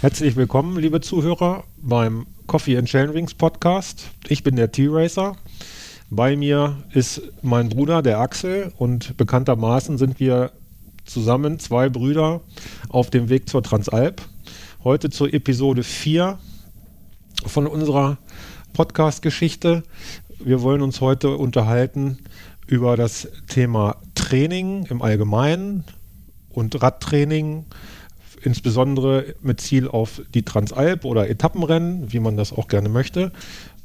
Herzlich willkommen, liebe Zuhörer, beim Coffee and Chain Podcast. Ich bin der T-Racer. Bei mir ist mein Bruder, der Axel, und bekanntermaßen sind wir zusammen, zwei Brüder, auf dem Weg zur Transalp. Heute zur Episode 4 von unserer Podcast-Geschichte. Wir wollen uns heute unterhalten über das Thema Training im Allgemeinen und Radtraining insbesondere mit Ziel auf die Transalp oder Etappenrennen, wie man das auch gerne möchte.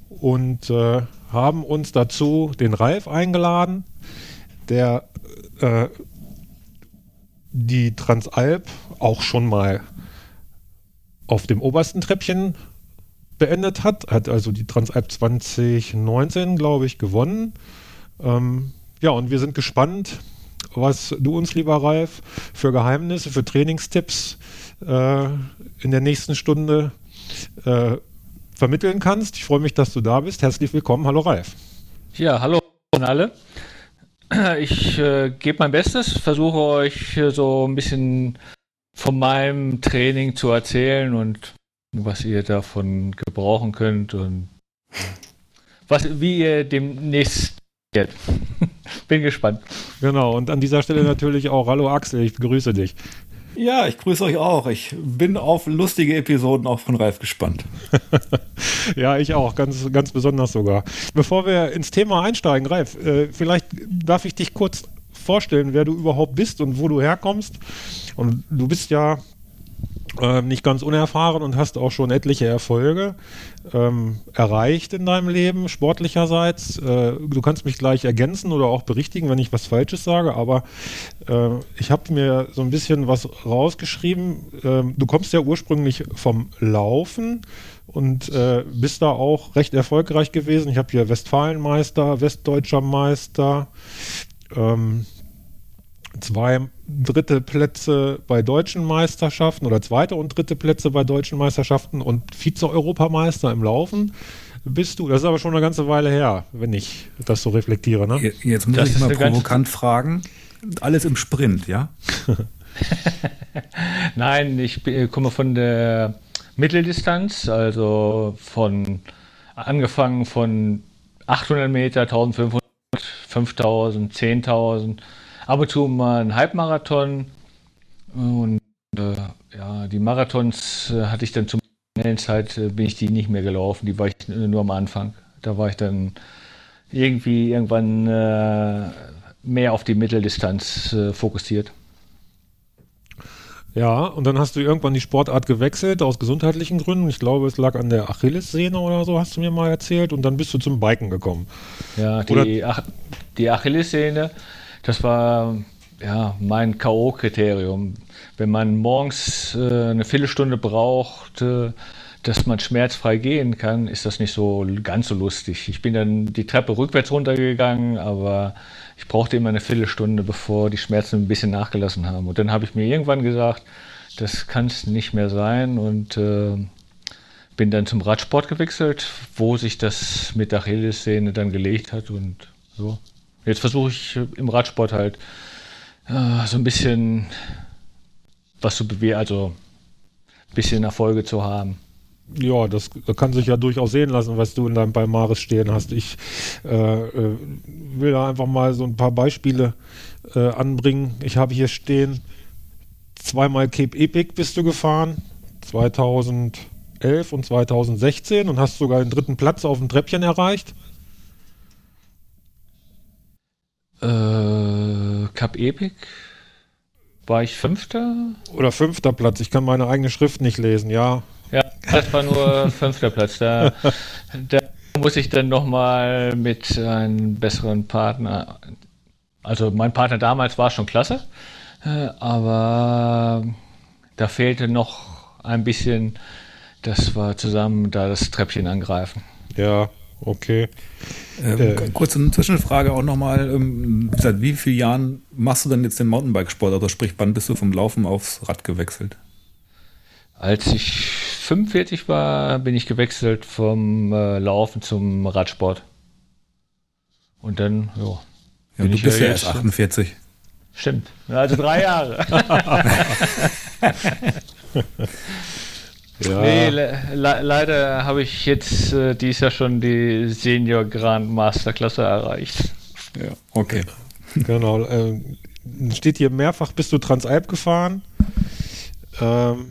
Und äh, haben uns dazu den Ralf eingeladen, der äh, die Transalp auch schon mal auf dem obersten Treppchen beendet hat, hat also die Transalp 2019, glaube ich, gewonnen. Ähm, ja, und wir sind gespannt, was du uns, lieber Ralf, für Geheimnisse, für Trainingstipps äh, in der nächsten Stunde äh, vermitteln kannst. Ich freue mich, dass du da bist. Herzlich willkommen. Hallo Ralf. Ja, hallo an alle. Ich äh, gebe mein Bestes, versuche euch so ein bisschen von meinem Training zu erzählen und was ihr davon gebrauchen könnt und was, wie ihr demnächst Bin gespannt. Genau, und an dieser Stelle natürlich auch Hallo Axel, ich begrüße dich. Ja, ich grüße euch auch. Ich bin auf lustige Episoden auch von Ralf gespannt. ja, ich auch, ganz, ganz besonders sogar. Bevor wir ins Thema einsteigen, Ralf, äh, vielleicht darf ich dich kurz vorstellen, wer du überhaupt bist und wo du herkommst. Und du bist ja ähm, nicht ganz unerfahren und hast auch schon etliche Erfolge ähm, erreicht in deinem Leben, sportlicherseits. Äh, du kannst mich gleich ergänzen oder auch berichtigen, wenn ich was Falsches sage, aber äh, ich habe mir so ein bisschen was rausgeschrieben. Ähm, du kommst ja ursprünglich vom Laufen und äh, bist da auch recht erfolgreich gewesen. Ich habe hier Westfalenmeister, Westdeutscher Meister, ähm, zwei dritte Plätze bei deutschen Meisterschaften oder zweite und dritte Plätze bei deutschen Meisterschaften und Vize-Europameister im Laufen bist du. Das ist aber schon eine ganze Weile her, wenn ich das so reflektiere. Ne? Jetzt muss das ich mal provokant fragen. Alles im Sprint, ja? Nein, ich komme von der Mitteldistanz, also von angefangen von 800 Meter, 1500, 5000, 10.000 ab und zu mal einen Halbmarathon. Und äh, ja, die Marathons äh, hatte ich dann zum schnellen Zeit, äh, bin ich die nicht mehr gelaufen. Die war ich nur am Anfang. Da war ich dann irgendwie irgendwann äh, mehr auf die Mitteldistanz äh, fokussiert. Ja, und dann hast du irgendwann die Sportart gewechselt aus gesundheitlichen Gründen. Ich glaube, es lag an der Achillessehne oder so, hast du mir mal erzählt. Und dann bist du zum Biken gekommen. Ja, die, Ach die Achillessehne das war ja mein K.O.-Kriterium. Wenn man morgens äh, eine Viertelstunde braucht, äh, dass man schmerzfrei gehen kann, ist das nicht so ganz so lustig. Ich bin dann die Treppe rückwärts runtergegangen, aber ich brauchte immer eine Viertelstunde, bevor die Schmerzen ein bisschen nachgelassen haben. Und dann habe ich mir irgendwann gesagt, das kann es nicht mehr sein und äh, bin dann zum Radsport gewechselt, wo sich das mit Achillessehne dann gelegt hat und so. Jetzt versuche ich im Radsport halt äh, so ein bisschen was zu bewegen, also ein bisschen Erfolge zu haben. Ja, das, das, kann sich ja durchaus sehen lassen, was du in deinem Palmares stehen hast. Ich äh, äh, will da einfach mal so ein paar Beispiele äh, anbringen. Ich habe hier stehen, zweimal Cape Epic bist du gefahren, 2011 und 2016 und hast sogar den dritten Platz auf dem Treppchen erreicht. Äh, Cup Epic war ich Fünfter? Oder fünfter Platz. Ich kann meine eigene Schrift nicht lesen, ja. Ja, das war nur fünfter Platz. Da, da muss ich dann nochmal mit einem besseren Partner. Also mein Partner damals war schon klasse, äh, aber da fehlte noch ein bisschen, dass wir zusammen da das Treppchen angreifen. Ja, Okay. Ähm, äh, kurze Zwischenfrage auch nochmal. Ähm, seit wie vielen Jahren machst du denn jetzt den Mountainbikesport? Also sprich, wann bist du vom Laufen aufs Rad gewechselt? Als ich 45 war, bin ich gewechselt vom äh, Laufen zum Radsport. Und dann, jo, ja. du bist ja erst 48. Stimmt. Also drei Jahre. Ja. Nee, le le leider habe ich jetzt äh, dies Jahr schon die Senior Grand Master Klasse erreicht. Ja, okay. Genau. Äh, steht hier mehrfach bist du Transalp gefahren ähm,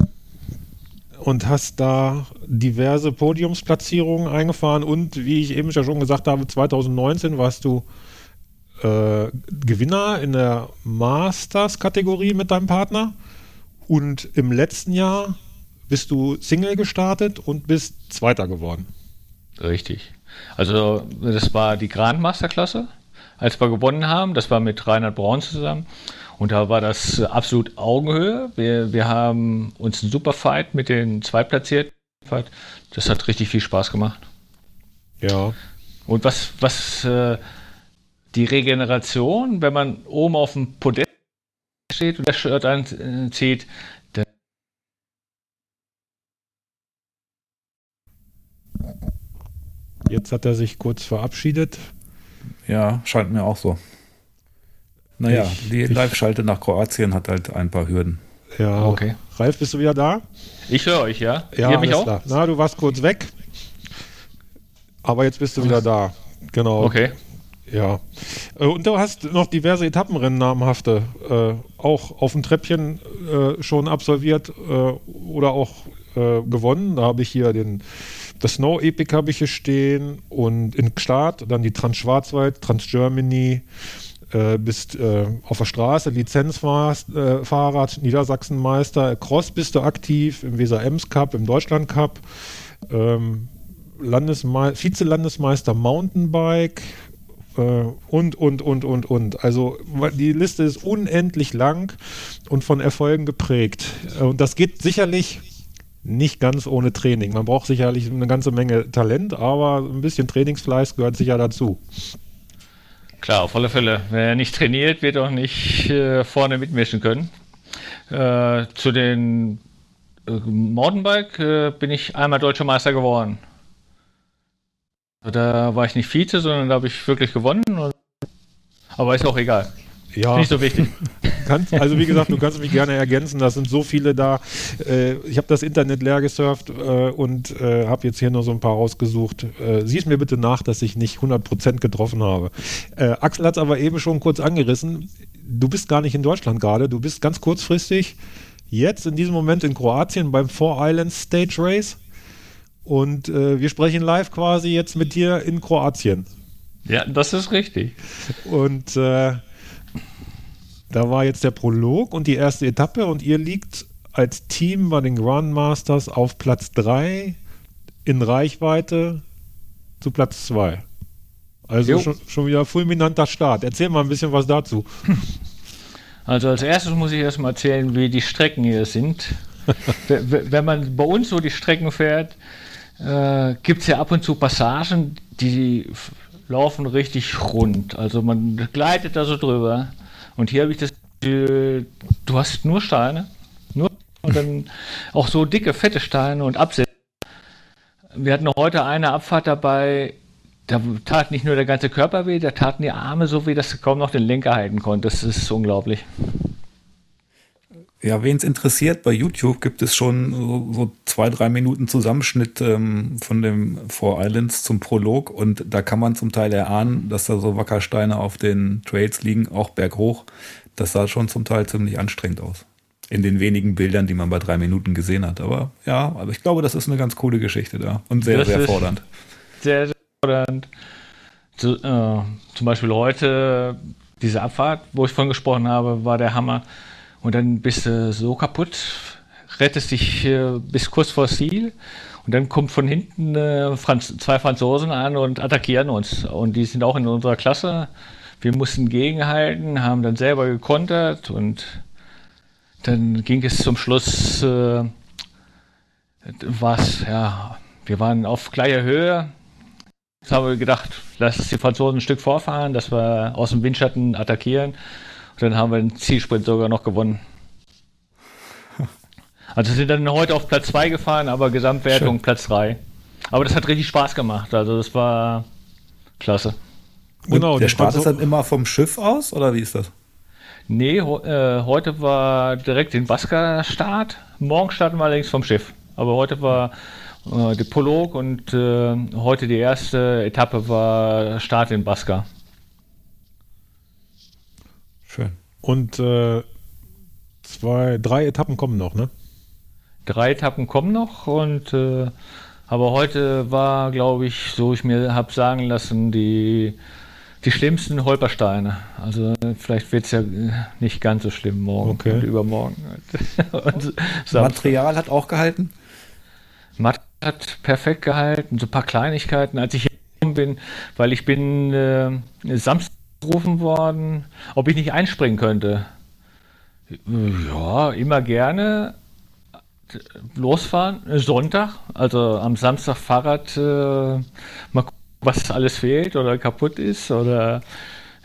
und hast da diverse Podiumsplatzierungen eingefahren und wie ich eben schon gesagt habe, 2019 warst du äh, Gewinner in der Masters-Kategorie mit deinem Partner und im letzten Jahr bist du Single gestartet und bist Zweiter geworden. Richtig. Also das war die Grandmaster-Klasse, als wir gewonnen haben. Das war mit Reinhard Braun zusammen. Und da war das absolut Augenhöhe. Wir, wir haben uns einen super Fight mit den Zweitplatzierten. Das hat richtig viel Spaß gemacht. Ja. Und was, was äh, die Regeneration, wenn man oben auf dem Podest steht und das Shirt anzieht, dann Jetzt hat er sich kurz verabschiedet. Ja, scheint mir auch so. Naja, ich, die Live-Schalte nach Kroatien hat halt ein paar Hürden. Ja, okay. Ralf, bist du wieder da? Ich höre euch, ja. Ja, Ihr mich auch? Klar. Na, du warst kurz weg. Aber jetzt bist du wieder da. Genau. Okay. Ja. Äh, und du hast noch diverse Etappenrennen namhafte äh, auch auf dem Treppchen äh, schon absolviert äh, oder auch äh, gewonnen. Da habe ich hier den das Snow Epic habe ich hier stehen und in Start dann die Trans-Schwarzwald, Trans-Germany, äh, bist äh, auf der Straße Lizenzfahrrad, Niedersachsenmeister, Cross bist du aktiv im Weser-Ems Cup, im Deutschland Cup, ähm, Vize-Landesmeister Mountainbike, äh, und, und, und, und, und. Also die Liste ist unendlich lang und von Erfolgen geprägt. Äh, und das geht sicherlich nicht ganz ohne Training. Man braucht sicherlich eine ganze Menge Talent, aber ein bisschen Trainingsfleiß gehört sicher dazu. Klar, auf alle Fälle. Wer nicht trainiert, wird auch nicht äh, vorne mitmischen können. Äh, zu den äh, Mountainbike äh, bin ich einmal deutscher Meister geworden. Da war ich nicht Vize, sondern da habe ich wirklich gewonnen. Aber ist auch egal. Ja. Nicht so wichtig. Kannst, also wie gesagt, du kannst mich gerne ergänzen. Das sind so viele da. Äh, ich habe das Internet leer gesurft äh, und äh, habe jetzt hier nur so ein paar rausgesucht. Äh, sieh es mir bitte nach, dass ich nicht 100% getroffen habe. Äh, Axel hat es aber eben schon kurz angerissen. Du bist gar nicht in Deutschland gerade. Du bist ganz kurzfristig jetzt in diesem Moment in Kroatien beim Four Islands Stage Race. Und äh, wir sprechen live quasi jetzt mit dir in Kroatien. Ja, das ist richtig. Und äh, da war jetzt der Prolog und die erste Etappe und ihr liegt als Team bei den Grandmasters auf Platz 3 in Reichweite zu Platz 2. Also schon, schon, wieder fulminanter Start. Erzähl mal ein bisschen was dazu. Also als erstes muss ich erstmal erzählen, wie die Strecken hier sind. Wenn man bei uns so die Strecken fährt, äh, gibt es ja ab und zu Passagen, die laufen richtig rund. Also man gleitet da so drüber. Und hier habe ich das, du hast nur Steine, nur und dann auch so dicke, fette Steine und Absätze. Wir hatten heute eine Abfahrt dabei, da tat nicht nur der ganze Körper weh, da taten die Arme so weh, dass du kaum noch den Lenker halten konntest. Das ist unglaublich. Ja, wen es interessiert, bei YouTube gibt es schon so, so zwei, drei Minuten Zusammenschnitt ähm, von dem Four Islands zum Prolog und da kann man zum Teil erahnen, dass da so Wackersteine auf den Trails liegen, auch berghoch. Das sah schon zum Teil ziemlich anstrengend aus. In den wenigen Bildern, die man bei drei Minuten gesehen hat. Aber ja, aber ich glaube, das ist eine ganz coole Geschichte da und sehr, das sehr fordernd. Sehr, sehr fordernd. Zu, äh, zum Beispiel heute, diese Abfahrt, wo ich vorhin gesprochen habe, war der Hammer und dann bist du so kaputt, rettest dich äh, bis kurz vor Ziel und dann kommt von hinten äh, Franz zwei Franzosen an und attackieren uns. Und die sind auch in unserer Klasse. Wir mussten gegenhalten, haben dann selber gekontert und dann ging es zum Schluss, äh, was, ja, wir waren auf gleicher Höhe. Jetzt haben wir gedacht, lass die Franzosen ein Stück vorfahren, dass wir aus dem Windschatten attackieren. Und dann haben wir den Zielsprint sogar noch gewonnen. Also sind dann heute auf Platz 2 gefahren, aber Gesamtwertung Schön. Platz 3. Aber das hat richtig Spaß gemacht. Also das war klasse. Genau, der Start ist dann immer vom Schiff aus oder wie ist das? Nee, äh, heute war direkt den Basker-Start. Morgen starten wir allerdings vom Schiff. Aber heute war äh, der Prolog und äh, heute die erste Etappe war Start in Baska. Schön. Und äh, zwei, drei Etappen kommen noch, ne? Drei Etappen kommen noch und äh, aber heute war, glaube ich, so ich mir habe sagen lassen, die, die schlimmsten Holpersteine. Also vielleicht wird es ja nicht ganz so schlimm morgen Okay. und übermorgen. und. Material hat auch gehalten. Matt hat perfekt gehalten, so ein paar Kleinigkeiten, als ich gekommen bin, weil ich bin äh, Samstag gerufen worden, ob ich nicht einspringen könnte. Ja, immer gerne. Losfahren, äh, Sonntag, also am Samstag Fahrrad, äh, mal gucken, was alles fehlt oder kaputt ist oder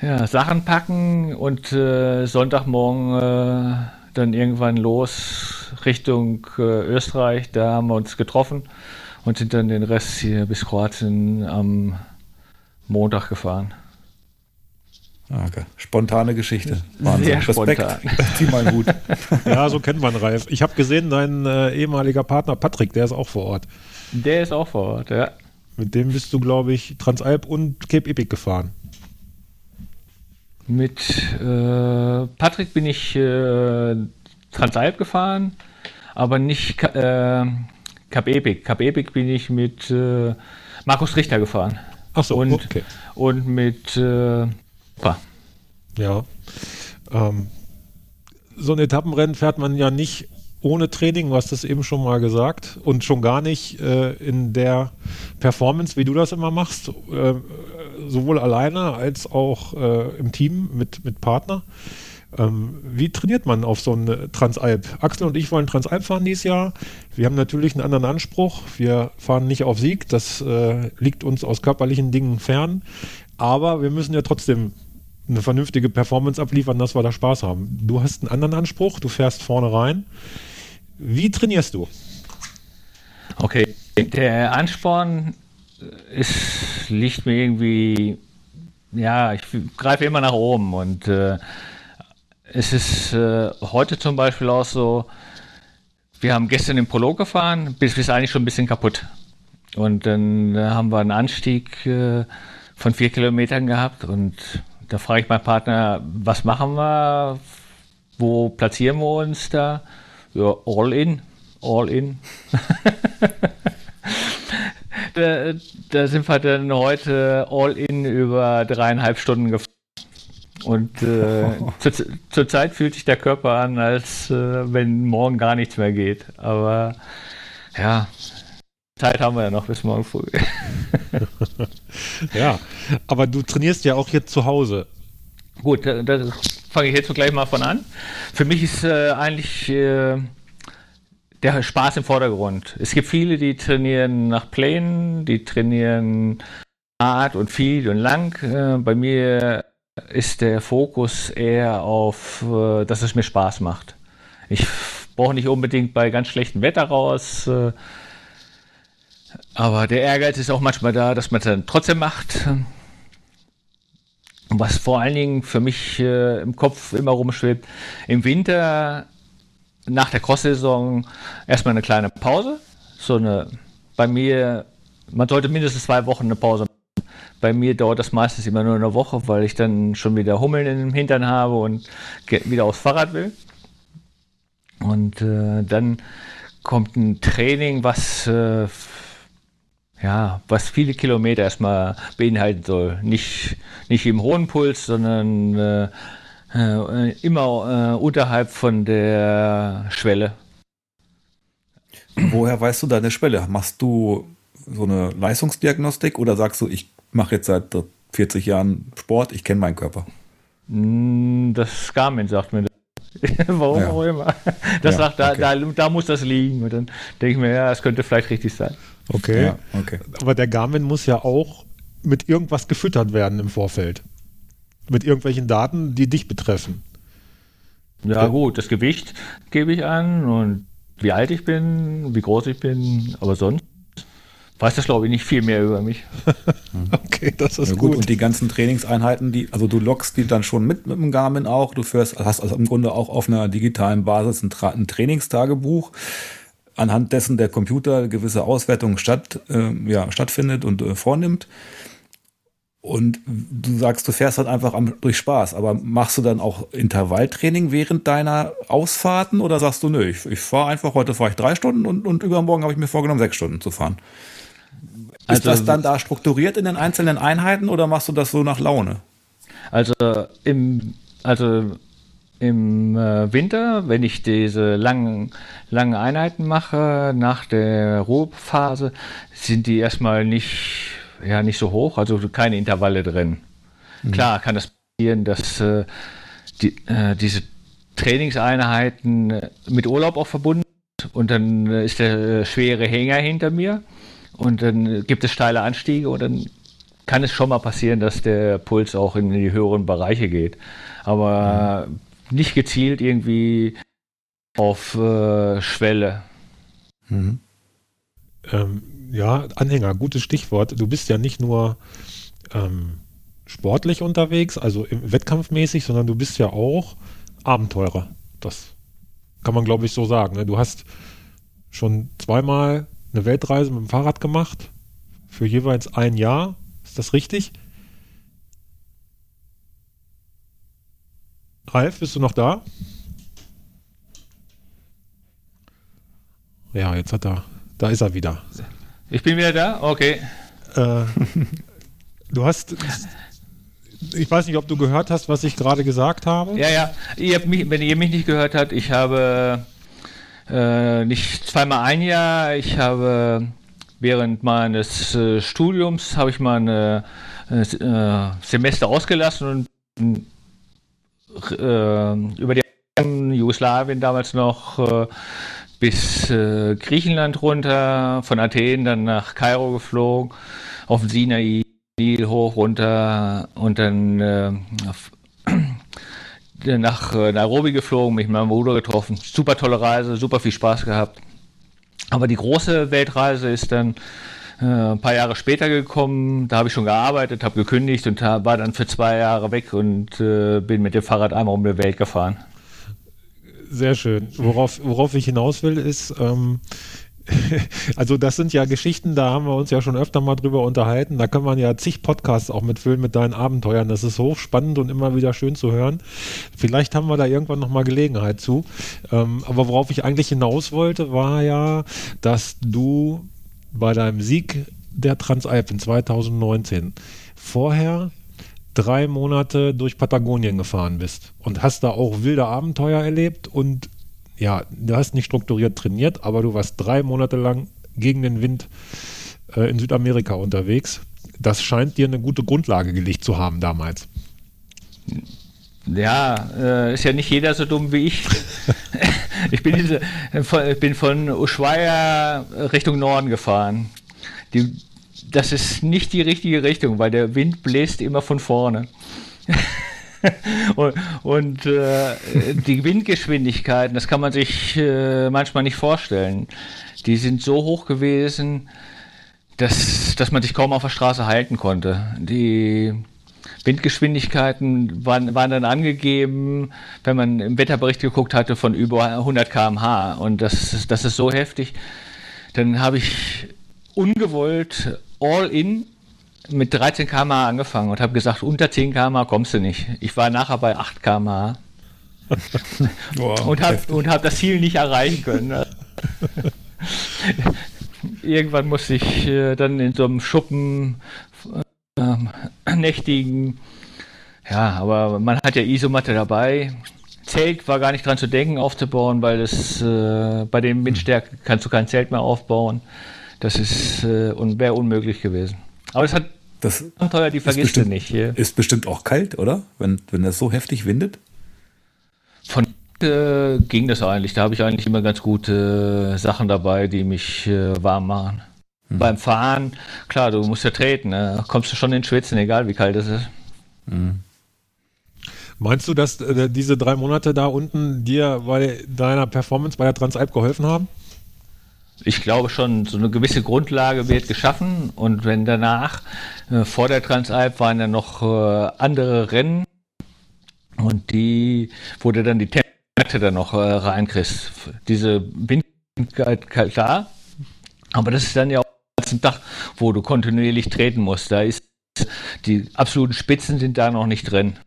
ja, Sachen packen und äh, Sonntagmorgen äh, dann irgendwann los Richtung äh, Österreich. Da haben wir uns getroffen und sind dann den Rest hier bis Kroatien am Montag gefahren. Okay. Spontane Geschichte. Sehr spontan. Zieh mal einen Hut. Ja, so kennt man Ralf. Ich habe gesehen, dein äh, ehemaliger Partner Patrick, der ist auch vor Ort. Der ist auch vor Ort, ja. Mit dem bist du, glaube ich, Transalp und Cape Epic gefahren. Mit äh, Patrick bin ich äh, Transalp gefahren, aber nicht äh, Cap Epic. Cap Epic bin ich mit äh, Markus Richter gefahren. Ach so, und, okay. und mit äh, Opa. Ja. Ähm, so ein Etappenrennen fährt man ja nicht ohne Training, du hast das eben schon mal gesagt, und schon gar nicht äh, in der Performance, wie du das immer machst, äh, sowohl alleine als auch äh, im Team mit, mit Partner. Ähm, wie trainiert man auf so eine Transalp? Axel und ich wollen Transalp fahren dieses Jahr. Wir haben natürlich einen anderen Anspruch. Wir fahren nicht auf Sieg. Das äh, liegt uns aus körperlichen Dingen fern. Aber wir müssen ja trotzdem eine vernünftige Performance abliefern, dass wir da Spaß haben. Du hast einen anderen Anspruch. Du fährst vorne rein. Wie trainierst du? Okay, der Ansporn ist, liegt mir irgendwie, ja, ich greife immer nach oben und äh, es ist äh, heute zum Beispiel auch so, wir haben gestern den Prolog gefahren, bis bis eigentlich schon ein bisschen kaputt. Und dann äh, haben wir einen Anstieg äh, von vier Kilometern gehabt und da frage ich meinen Partner, was machen wir? Wo platzieren wir uns da? Ja, all in, all in. da, da sind wir dann heute all in über dreieinhalb Stunden gefahren. Und äh, zur, zur Zeit fühlt sich der Körper an, als äh, wenn morgen gar nichts mehr geht. Aber ja, Zeit haben wir ja noch bis morgen früh. Ja, aber du trainierst ja auch jetzt zu Hause. Gut, da, fange ich jetzt gleich mal von an. Für mich ist äh, eigentlich äh, der Spaß im Vordergrund. Es gibt viele, die trainieren nach Plänen, die trainieren hart und viel und lang. Äh, bei mir ist der Fokus eher auf, äh, dass es mir Spaß macht. Ich brauche nicht unbedingt bei ganz schlechtem Wetter raus. Aber der Ehrgeiz ist auch manchmal da, dass man es dann trotzdem macht. Was vor allen Dingen für mich äh, im Kopf immer rumschwebt, im Winter nach der Cross-Saison erstmal eine kleine Pause. So eine, bei mir, man sollte mindestens zwei Wochen eine Pause machen. Bei mir dauert das meistens immer nur eine Woche, weil ich dann schon wieder Hummeln den Hintern habe und wieder aufs Fahrrad will. Und äh, dann kommt ein Training, was äh, ja, was viele Kilometer erstmal beinhalten soll. Nicht, nicht im hohen Puls, sondern äh, äh, immer äh, unterhalb von der Schwelle. Woher weißt du deine Schwelle? Machst du so eine Leistungsdiagnostik oder sagst du, ich mache jetzt seit 40 Jahren Sport, ich kenne meinen Körper? Mm, Das Garmin sagt mir das. Warum Ja. auch immer. Das Ja, sagt, da, okay. da, da muss das liegen. Und dann denke ich mir, ja, es könnte vielleicht richtig sein. Okay. Ja, okay. Aber der Garmin muss ja auch mit irgendwas gefüttert werden im Vorfeld. Mit irgendwelchen Daten, die dich betreffen. Ja, gut, das Gewicht gebe ich an und wie alt ich bin, wie groß ich bin, aber sonst weiß das, glaube ich, nicht viel mehr über mich. Okay, das ist Ja, gut. gut. Und die ganzen Trainingseinheiten, die, also du loggst die dann schon mit mit dem Garmin auch. Du fährst, hast also im Grunde auch auf einer digitalen Basis ein, Tra ein Trainingstagebuch. Anhand dessen der Computer gewisse Auswertungen statt, äh, ja, stattfindet und äh, vornimmt. Und du sagst, du fährst dann einfach am, durch Spaß, aber machst du dann auch Intervalltraining während deiner Ausfahrten oder sagst du, nö, ich, ich fahre einfach, heute fahre ich drei Stunden und, und übermorgen habe ich mir vorgenommen, sechs Stunden zu fahren? Ist also, das dann da strukturiert in den einzelnen Einheiten oder machst du das so nach Laune? Also im, also im äh, Winter, wenn ich diese langen, langen Einheiten mache, nach der Ruhephase, sind die erstmal nicht ja nicht so hoch, also keine Intervalle drin. Mhm. Klar kann das passieren, dass äh, die, äh, diese Trainingseinheiten äh, mit Urlaub auch verbunden sind und dann äh, ist der schwere Hänger hinter mir und dann gibt es steile Anstiege und dann kann es schon mal passieren, dass der Puls auch in die höheren Bereiche geht. Aber mhm. Nicht gezielt irgendwie auf äh, Schwelle. Mhm. Ähm, ja, Anhänger, gutes Stichwort. Du bist ja nicht nur ähm, sportlich unterwegs, also wettkampfmäßig, sondern du bist ja auch Abenteurer. Das kann man, glaube ich, so sagen. Ne? Du hast schon zweimal eine Weltreise mit dem Fahrrad gemacht, für jeweils ein Jahr. Ist das richtig? Ralf, bist du noch da? Ja, jetzt hat er, da ist er wieder. Ich bin wieder da? Okay. Äh, du hast. Ich weiß nicht, ob du gehört hast, was ich gerade gesagt habe. Ja, ja. Ihr mich, wenn ihr mich nicht gehört habt, ich habe äh, nicht zweimal ein Jahr, ich habe während meines äh, Studiums habe ich mal ein äh, Semester ausgelassen und äh, über die Jugoslawien damals noch äh, bis äh, Griechenland runter, von Athen dann nach Kairo geflogen, auf den Sinai, Nil hoch runter und dann äh, auf, nach äh, Nairobi geflogen, mich mit meinem Bruder getroffen. Super tolle Reise, super viel Spaß gehabt. Aber die große Weltreise ist dann äh, ein paar Jahre später gekommen. Da habe ich schon gearbeitet, habe gekündigt und war dann für zwei Jahre weg und äh, bin mit dem Fahrrad einmal um die Welt gefahren. Sehr schön. Worauf, worauf ich hinaus will, ist, ähm, also das sind ja Geschichten, da haben wir uns ja schon öfter mal drüber unterhalten. Da kann man ja zig Podcasts auch mitfüllen mit deinen Abenteuern. Das ist hochspannend und immer wieder schön zu hören. Vielleicht haben wir da irgendwann nochmal Gelegenheit zu. Ähm, aber worauf ich eigentlich hinaus wollte, war ja, dass du bei deinem Sieg der Transalp in 2019 vorher drei Monate durch Patagonien gefahren bist und hast da auch wilde Abenteuer erlebt und ja, du hast nicht strukturiert trainiert, aber du warst drei Monate lang gegen den Wind äh, in Südamerika unterwegs. Das scheint dir eine gute Grundlage gelegt zu haben damals. Ja, äh, ist ja nicht jeder so dumm wie ich. ich bin, diese, von, bin von Ushuaia Richtung Norden gefahren. Die, das ist nicht die richtige Richtung, weil der Wind bläst immer von vorne. und, und äh, die Windgeschwindigkeiten, das kann man sich äh, manchmal nicht vorstellen. Die sind so hoch gewesen, dass, dass man sich kaum auf der Straße halten konnte. Die Windgeschwindigkeiten waren, waren dann angegeben, wenn man im Wetterbericht geguckt hatte, von über 100 km/h. Und das, das ist so heftig. Dann habe ich ungewollt all in mit 13 km angefangen und habe gesagt, unter 10 km kommst du nicht. Ich war nachher bei 8 km wow, und habe hab das Ziel nicht erreichen können. Irgendwann musste ich äh, dann in so einem Schuppen äh, nächtigen. Ja, aber man hat ja Isomatte dabei. Zelt war gar nicht dran zu denken aufzubauen, weil es äh, bei den Windstärken kannst du kein Zelt mehr aufbauen. Das ist äh, und wäre unmöglich gewesen. Aber es hat das Abenteuer, die vergisst du nicht. Hier. Ist bestimmt auch kalt, oder? Wenn, wenn das so heftig windet? Von äh, ging das eigentlich. Da habe ich eigentlich immer ganz gute Sachen dabei, die mich äh, warm machen. Hm. Beim Fahren, klar, du musst ja treten, ne? kommst du schon in Schwitzen, egal wie kalt es ist. Hm. Meinst du, dass äh, diese drei Monate da unten dir bei deiner Performance bei der Transalp geholfen haben? ich glaube schon, so eine gewisse Grundlage wird geschaffen und wenn danach, äh, vor der Transalp waren dann noch äh, andere Rennen und die, wo du dann die Temperatur dann noch äh, reinkriegst. Diese Wind klar. Aber das ist dann ja auch ein Tag, wo du kontinuierlich treten musst. Da ist die absoluten Spitzen sind da noch nicht drin.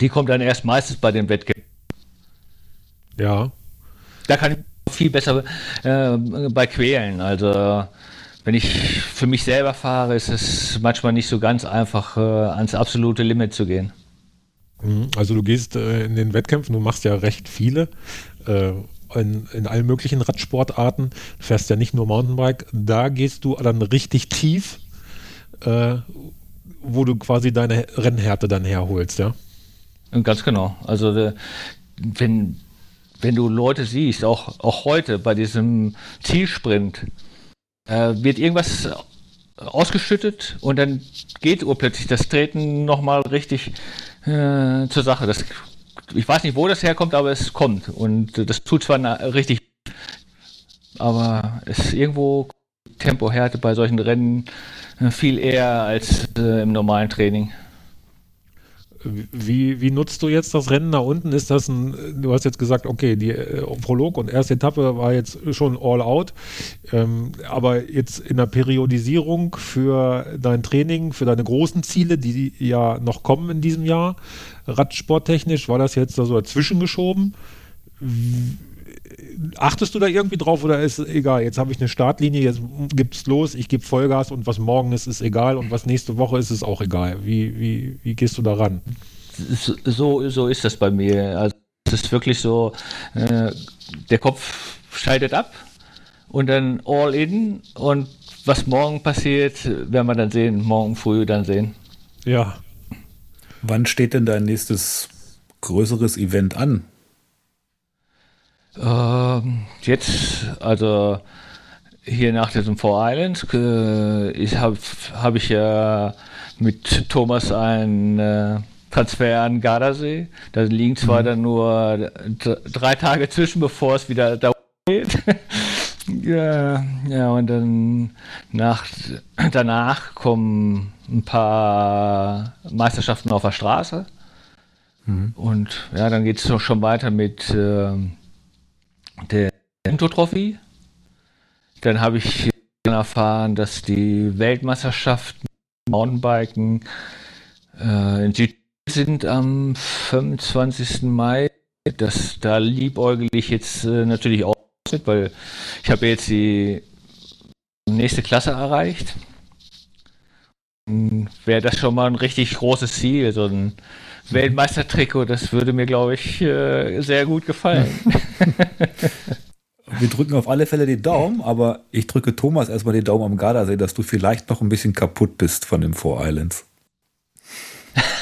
Die kommt dann erst meistens bei den Wettkämpfen. Ja. Da kann ich viel besser äh, bei quälen. Also wenn ich für mich selber fahre, ist es manchmal nicht so ganz einfach, äh, ans absolute Limit zu gehen. Mhm. Also du gehst äh, in den Wettkämpfen, du machst ja recht viele. In, in, allen möglichen Radsportarten, du fährst ja nicht nur Mountainbike, da gehst du dann richtig tief, äh, wo du quasi deine Rennhärte dann herholst, ja? Ganz genau. Also wenn, wenn du Leute siehst, auch, auch heute bei diesem Zielsprint, äh, wird irgendwas ausgeschüttet und dann geht urplötzlich das Treten nochmal richtig äh, zur Sache. Das, ich weiß nicht, wo das herkommt, aber es kommt. Und das tut zwar richtig, aber es ist irgendwo Tempohärte bei solchen Rennen äh, viel eher als äh, im normalen Training. Wie, wie nutzt du jetzt das Rennen da unten? Ist das ein, du hast jetzt gesagt, okay, die äh, Prolog und erste Etappe war jetzt schon all out, ähm, aber jetzt in der Periodisierung für dein Training, für deine großen Ziele, die ja noch kommen in diesem Jahr, radsporttechnisch, war das jetzt da so dazwischen geschoben? Achtest du da irgendwie drauf oder ist egal, jetzt habe ich eine Startlinie, jetzt gibt es los, ich gebe Vollgas und was morgen ist, ist egal und was nächste Woche ist, ist auch egal. Wie, wie, wie gehst du da ran? So, so ist das bei mir. Also es ist wirklich so, äh, der Kopf scheidet ab und dann all in und was morgen passiert, werden wir dann sehen, morgen früh dann sehen. Ja. Wann steht denn dein nächstes größeres Event an? Ähm, jetzt, also hier nach diesem Four Islands, äh, ich habe hab ich ja mit Thomas einen äh, Transfer an Gardasee. Da liegen zwar mhm. dann nur drei Tage zwischen, bevor es wieder da geht. ja, ja, und dann nach, danach kommen ein paar Meisterschaften auf der Straße. Mhm. Und ja, dann geht es schon weiter mit äh, der Intro-Trophy. Dann habe ich erfahren, dass die Weltmeisterschaften Mountainbiken äh, in Süd sind am 25. Mai. Das, da liebäugel ich jetzt äh, natürlich auch mit, weil ich habe jetzt die nächste Klasse erreicht. Wäre das schon mal ein richtig großes Ziel, so ein Weltmeistertrikot, das würde mir, glaube ich, äh, sehr gut gefallen. Wir drücken auf alle Fälle den Daumen, aber ich drücke Thomas erstmal den Daumen am Gardasee, dass du vielleicht noch ein bisschen kaputt bist von dem Four Islands.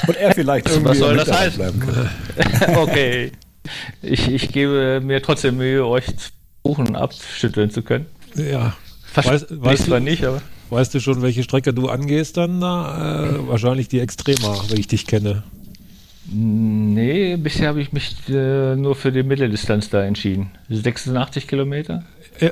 Und er vielleicht irgendwie Was soll das heißen? Bleiben kann. okay. Ich, ich gebe mir trotzdem Mühe, euch Buchen abschütteln zu können. Ja. Weiß, weißt du, nicht, aber. Weißt du schon, welche Strecke du angehst dann? Da? Äh, wahrscheinlich die Extrema, wenn ich dich kenne. Nee, bisher habe ich mich äh, nur für die Mitteldistanz da entschieden. 86 Kilometer? Äh, äh,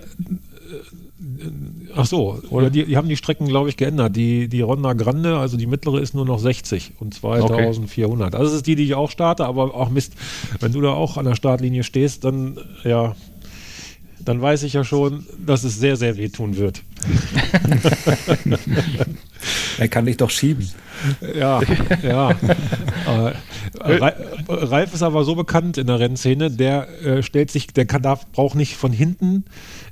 ach so, oder die, die, haben die Strecken, glaube ich, geändert. Die, die Ronda Grande, also die mittlere, ist nur noch 60 und 2400. Okay. Also das ist die, die ich auch starte, aber auch Mist, wenn du da auch an der Startlinie stehst, dann ja, dann weiß ich ja schon, dass es sehr, sehr wehtun wird. er kann dich doch schieben. Ja, ja. Äh, Ralf ist aber so bekannt in der Rennszene, der äh, stellt sich, der kann, darf, braucht nicht von hinten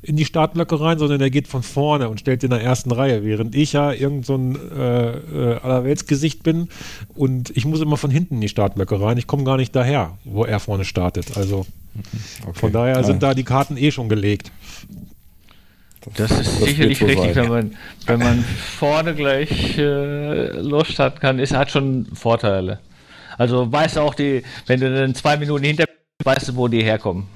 in die Startblöcke rein, sondern der geht von vorne und stellt in der ersten Reihe, während ich ja irgend so ein äh, äh Allerweltsgesicht bin und ich muss immer von hinten in die Startblöcke rein. Ich komme gar nicht daher, wo er vorne startet. Also Okay. Von daher sind da die Karten eh schon gelegt. Das, das ist das sicherlich so richtig, wenn man, wenn man vorne gleich äh, losstarten kann, ist, hat schon Vorteile. Also weißt du auch die, wenn du dann zwei Minuten hinter weißt du, wo die herkommen.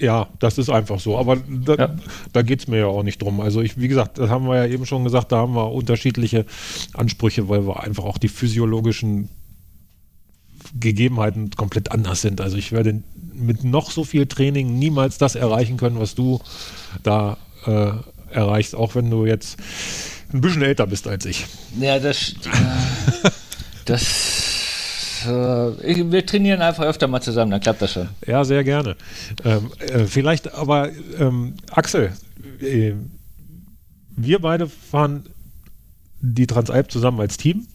Ja, das ist einfach so. Aber da, ja. da geht es mir ja auch nicht drum. Also ich, wie gesagt, das haben wir ja eben schon gesagt, da haben wir unterschiedliche Ansprüche, weil wir einfach auch die physiologischen Gegebenheiten komplett anders sind. Also ich werde mit noch so viel Training niemals das erreichen können, was du da äh, erreichst, auch wenn du jetzt ein bisschen älter bist als ich. Ja, das, äh, das ich, wir trainieren einfach öfter mal zusammen, dann klappt das schon. Ja, sehr gerne. Ähm, äh, vielleicht aber, ähm, Axel, äh, wir beide fahren die Transalp zusammen als Team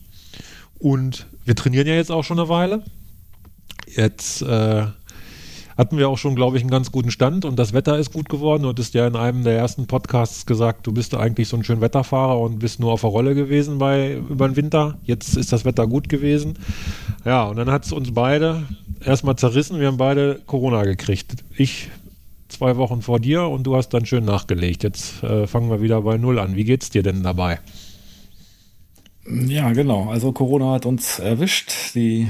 und wir trainieren ja jetzt auch schon eine Weile. Jetzt äh, hatten wir auch schon, glaube ich, einen ganz guten Stand und das Wetter ist gut geworden. Du hattest ja in einem der ersten Podcasts gesagt, du bist eigentlich so ein schön Wetterfahrer und bist nur auf der Rolle gewesen bei über den Winter. Jetzt ist das Wetter gut gewesen. Ja, und dann hat es uns beide erstmal zerrissen. Wir haben beide Corona gekriegt. Ich zwei Wochen vor dir und du hast dann schön nachgelegt. Jetzt äh, fangen wir wieder bei Null an. Wie geht's dir denn dabei? Ja, genau. Also Corona hat uns erwischt. Die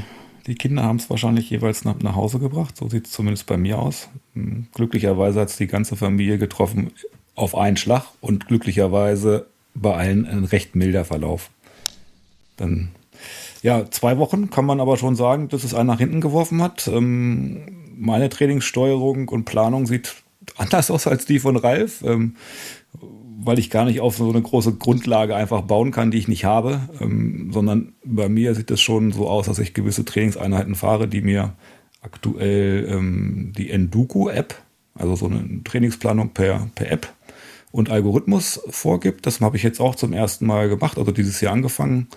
die Kinder haben es wahrscheinlich jeweils nach, nach Hause gebracht. So sieht es zumindest bei mir aus. Hm, glücklicherweise hat es die ganze Familie getroffen auf einen Schlag und glücklicherweise bei allen ein recht milder Verlauf. Dann, ja, zwei Wochen kann man aber schon sagen, dass es einen nach hinten geworfen hat. Ähm, meine Trainingssteuerung und Planung sieht anders aus als die von Ralf. Weil ich gar nicht auf so eine große Grundlage einfach bauen kann, die ich nicht habe, ähm, sondern bei mir sieht es schon so aus, dass ich gewisse Trainingseinheiten fahre, die mir aktuell ähm, die Enduku-App, also so eine Trainingsplanung per, per App und Algorithmus vorgibt. Das habe ich jetzt auch zum ersten Mal gemacht, also dieses Jahr angefangen.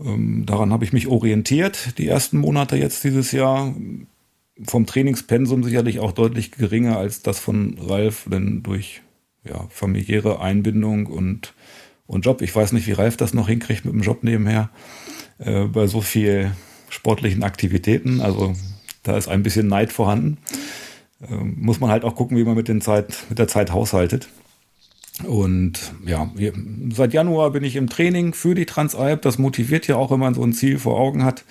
Ähm, daran habe ich mich orientiert, die ersten Monate jetzt dieses Jahr. Vom Trainingspensum sicherlich auch deutlich geringer als das von Ralf, denn durch ja, familiäre Einbindung und, und Job. Ich weiß nicht, wie Ralf das noch hinkriegt mit dem Job nebenher äh, bei so viel sportlichen Aktivitäten. Also da ist ein bisschen Neid vorhanden. Ähm, muss man halt auch gucken, wie man mit, den Zeit, mit der Zeit haushaltet. Und ja, seit Januar bin ich im Training für die Transalp. Das motiviert ja auch, wenn man so ein Ziel vor Augen hat.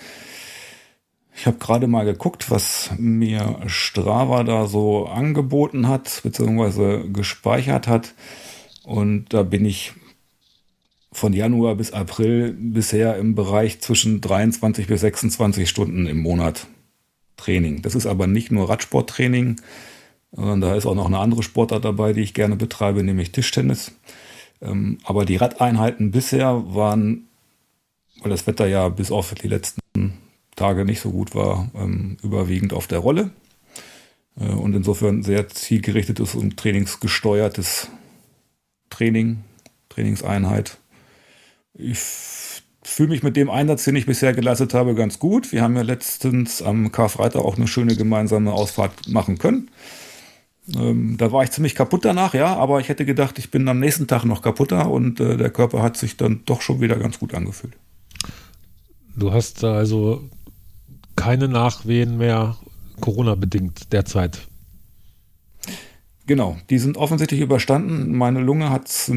Ich habe gerade mal geguckt, was mir Strava da so angeboten hat, beziehungsweise gespeichert hat. Und da bin ich von Januar bis April bisher im Bereich zwischen 23 bis 26 Stunden im Monat Training. Das ist aber nicht nur Radsporttraining, sondern da ist auch noch eine andere Sportart dabei, die ich gerne betreibe, nämlich Tischtennis. Ähm, aber die Radeinheiten bisher waren, weil das Wetter ja bis auf die letzten Tage nicht so gut war, ähm, überwiegend auf der Rolle. Äh, und insofern sehr zielgerichtetes und trainingsgesteuertes Training, Trainingseinheit. Ich fühle mich mit dem Einsatz, den ich bisher geleistet habe, ganz gut. Wir haben ja letztens am Karfreitag auch eine schöne gemeinsame Ausfahrt machen können. Ähm, da war ich ziemlich kaputt danach, ja, aber ich hätte gedacht, ich bin am nächsten Tag noch kaputter und äh, der Körper hat sich dann doch schon wieder ganz gut angefühlt. Du hast also keine Nachwehen mehr Corona-bedingt derzeit. Genau, die sind offensichtlich überstanden. Meine Lunge hat es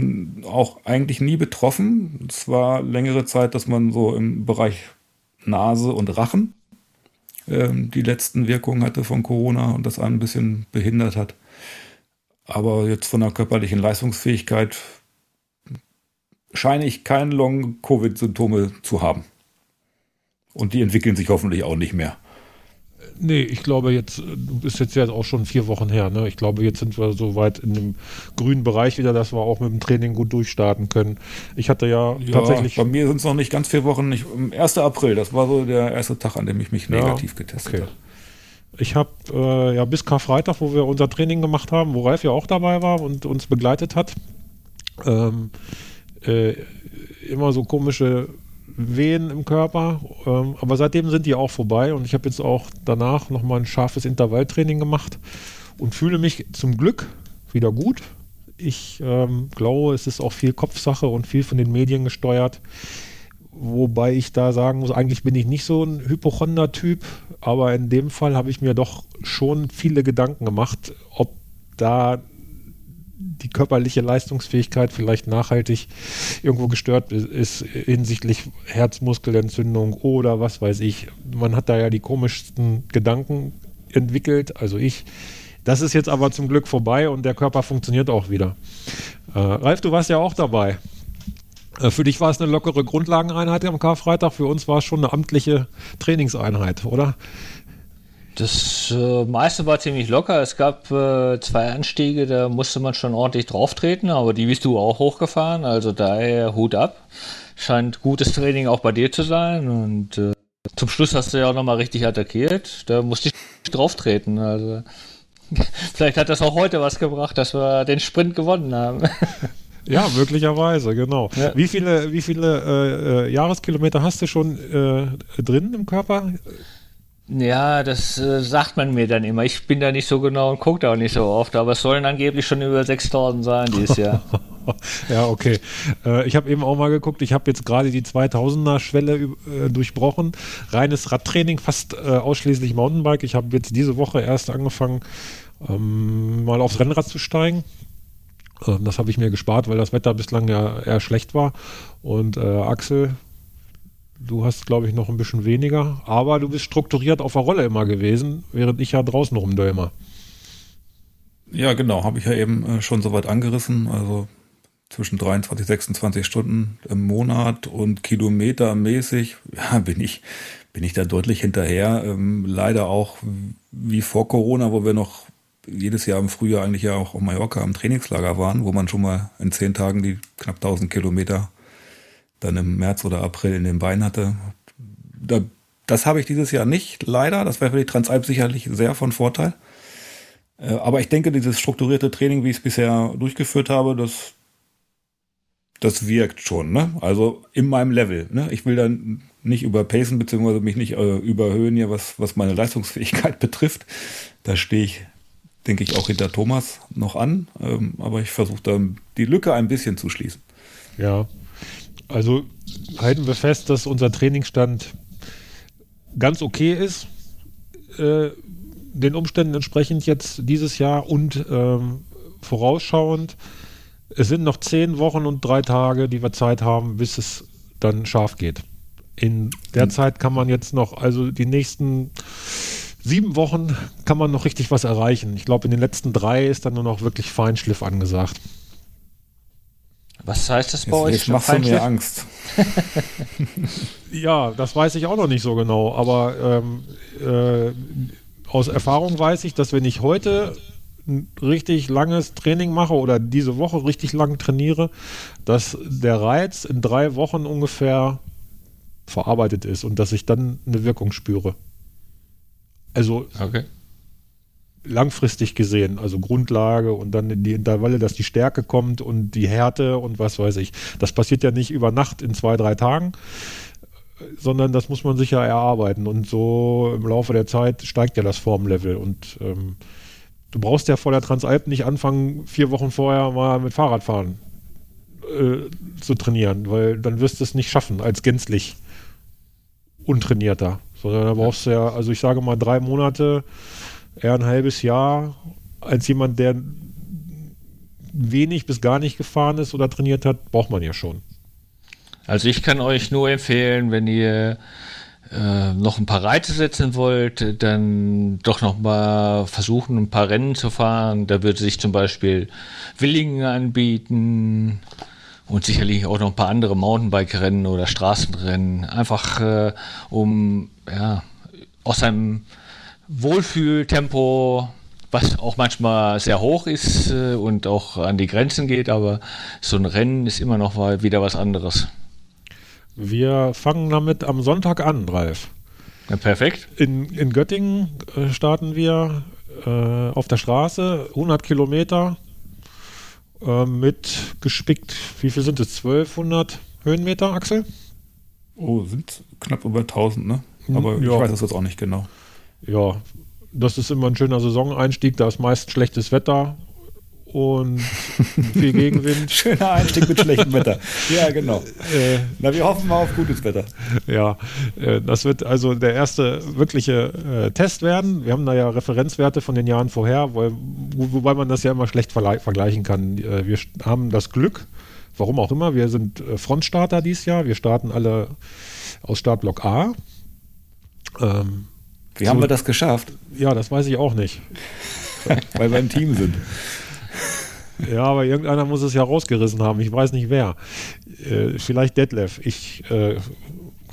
auch eigentlich nie betroffen. Es war längere Zeit, dass man so im Bereich Nase und Rachen ähm, die letzten Wirkungen hatte von Corona und das ein bisschen behindert hat. Aber jetzt von der körperlichen Leistungsfähigkeit scheine ich keine Long-Covid-Symptome zu haben. Und die entwickeln sich hoffentlich auch nicht mehr. Nee, ich glaube jetzt, du bist jetzt ja auch schon vier Wochen her, ne? Ich glaube, jetzt sind wir so weit in dem grünen Bereich wieder, dass wir auch mit dem Training gut durchstarten können. Ich hatte ja, ja tatsächlich. Bei mir sind es noch nicht ganz vier Wochen, nicht, 1. April, das war so der erste Tag, an dem ich mich negativ ja, getestet okay. habe. Ich habe äh, ja bis Karfreitag, wo wir unser Training gemacht haben, wo Ralf ja auch dabei war und uns begleitet hat, ähm, äh, immer so komische Wehen im Körper. Ähm, aber seitdem sind die auch vorbei und ich habe jetzt auch danach nochmal ein scharfes Intervalltraining gemacht und fühle mich zum Glück wieder gut. Ich ähm, glaube, es ist auch viel Kopfsache und viel von den Medien gesteuert. Wobei ich da sagen muss, eigentlich bin ich nicht so ein Hypochonder-Typ, aber in dem Fall habe ich mir doch schon viele Gedanken gemacht, ob da die körperliche Leistungsfähigkeit vielleicht nachhaltig irgendwo gestört ist hinsichtlich Herzmuskelentzündung oder was weiß ich. Man hat da ja die komischsten Gedanken entwickelt, also ich. Das ist jetzt aber zum Glück vorbei und der Körper funktioniert auch wieder. Äh, Ralf, du warst ja auch dabei. Äh, für dich war es eine lockere Grundlageneinheit am Karfreitag, für uns war es schon eine amtliche Trainingseinheit, oder? Das äh, meiste war ziemlich locker. Es gab äh, zwei Anstiege, da musste man schon ordentlich drauf treten, aber die bist du auch hochgefahren. Also daher Hut ab. Scheint gutes Training auch bei dir zu sein. Und äh, zum Schluss hast du ja auch nochmal richtig attackiert. Da musste ich drauf treten. Also vielleicht hat das auch heute was gebracht, dass wir den Sprint gewonnen haben. Ja, möglicherweise, genau. Ja. Wie viele, wie viele äh, äh, Jahreskilometer hast du schon äh, drin im Körper? Ja, das äh, sagt man mir dann immer. Ich bin da nicht so genau und gucke da auch nicht so oft, aber es sollen angeblich schon über 6000 sein dieses Jahr. ja, okay. Äh, ich habe eben auch mal geguckt, ich habe jetzt gerade die 2000er-Schwelle äh, durchbrochen. Reines Radtraining, fast äh, ausschließlich Mountainbike. Ich habe jetzt diese Woche erst angefangen, ähm, mal aufs Rennrad zu steigen. Ähm, das habe ich mir gespart, weil das Wetter bislang ja eher schlecht war. Und äh, Axel, du hast, glaube ich, noch ein bisschen weniger. Aber du bist strukturiert auf der Rolle immer gewesen, während ich ja draußen rumdömer. Ja, genau, habe ich ja eben äh, schon soweit angerissen. Also zwischen 23, 26 Stunden im Monat und kilometermäßig, ja, bin ich, bin ich da deutlich hinterher. Ähm, leider auch wie vor Corona, wo wir noch jedes Jahr im Frühjahr eigentlich ja auch auf Mallorca am Trainingslager waren, wo man schon mal in zehn Tagen die knapp 1000 Kilometer dann im März oder April in den Beinen hatte. Da, das habe ich dieses Jahr nicht, leider. Das wäre für die Transalp sicherlich sehr von Vorteil. Äh, aber ich denke, dieses strukturierte Training, wie ich es bisher durchgeführt habe, das, das wirkt schon. Ne? Also in meinem Level. Ne? Ich will dann nicht überpacen, beziehungsweise mich nicht äh, überhöhen hier, was, was meine Leistungsfähigkeit betrifft. Da stehe ich denke ich, auch hinter Thomas noch an. Ähm, aber ich versuche dann die Lücke ein bisschen zu schließen. Ja, also halten wir fest, dass unser Trainingsstand ganz okay ist. Äh, den Umständen entsprechend jetzt dieses Jahr und ähm, vorausschauend. Es sind noch zehn Wochen und drei Tage, die wir Zeit haben, bis es dann scharf geht. In der mhm. Zeit kann man jetzt noch, also die nächsten sieben Wochen kann man noch richtig was erreichen. Ich glaube, in den letzten drei ist dann nur noch wirklich Feinschliff angesagt. Was heißt das bei jetzt, euch? Jetzt machst du mir Angst. ja, das weiß ich auch noch nicht so genau, aber ähm, äh, aus Erfahrung weiß ich, dass wenn ich heute ein richtig langes Training mache oder diese Woche richtig lang trainiere, dass der Reiz in drei Wochen ungefähr verarbeitet ist und dass ich dann eine Wirkung spüre. Also okay. Langfristig gesehen, also Grundlage und dann in die Intervalle, dass die Stärke kommt und die Härte und was weiß ich. Das passiert ja nicht über Nacht in zwei, drei Tagen, sondern das muss man sich ja erarbeiten. Und so im Laufe der Zeit steigt ja das Formlevel. Und ähm, du brauchst ja vor der Transalp nicht anfangen, vier Wochen vorher mal mit Fahrradfahren äh, zu trainieren, weil dann wirst du es nicht schaffen als gänzlich untrainierter. Sondern da brauchst du ja, also ich sage mal drei Monate, eher ein halbes Jahr, als jemand, der wenig bis gar nicht gefahren ist oder trainiert hat, braucht man ja schon. Also ich kann euch nur empfehlen, wenn ihr äh, noch ein paar Reize setzen wollt, dann doch noch mal versuchen, ein paar Rennen zu fahren. Da würde sich zum Beispiel Willingen anbieten und sicherlich auch noch ein paar andere Mountainbike-Rennen oder Straßenrennen, einfach äh, um ja, aus seinem Wohlfühltempo, was auch manchmal sehr hoch ist äh, und auch an die Grenzen geht, aber so ein Rennen ist immer noch mal wieder was anderes. Wir fangen damit am Sonntag an, Ralf. Ja, perfekt. In, in Göttingen äh, starten wir äh, auf der Straße, 100 Kilometer äh, mit gespickt, wie viel sind es? 1200 Höhenmeter, Axel? Oh, sind knapp über 1000, ne? Aber ja. ich weiß das jetzt auch nicht genau. Ja, das ist immer ein schöner Saisoneinstieg, da ist meist schlechtes Wetter und viel Gegenwind. Schöner Einstieg mit schlechtem Wetter. Ja, genau. Äh, Na, wir hoffen mal auf gutes Wetter. Ja, äh, das wird also der erste wirkliche äh, Test werden. Wir haben da ja Referenzwerte von den Jahren vorher, weil, wo, wobei man das ja immer schlecht vergleichen kann. Äh, wir haben das Glück, warum auch immer, wir sind äh, Frontstarter dieses Jahr. Wir starten alle aus Startblock A. Ähm, Wie so, haben wir das geschafft? Ja, das weiß ich auch nicht. Weil wir ein Team sind. Ja, aber irgendeiner muss es ja rausgerissen haben. Ich weiß nicht wer. Äh, vielleicht Detlef. Ich, äh,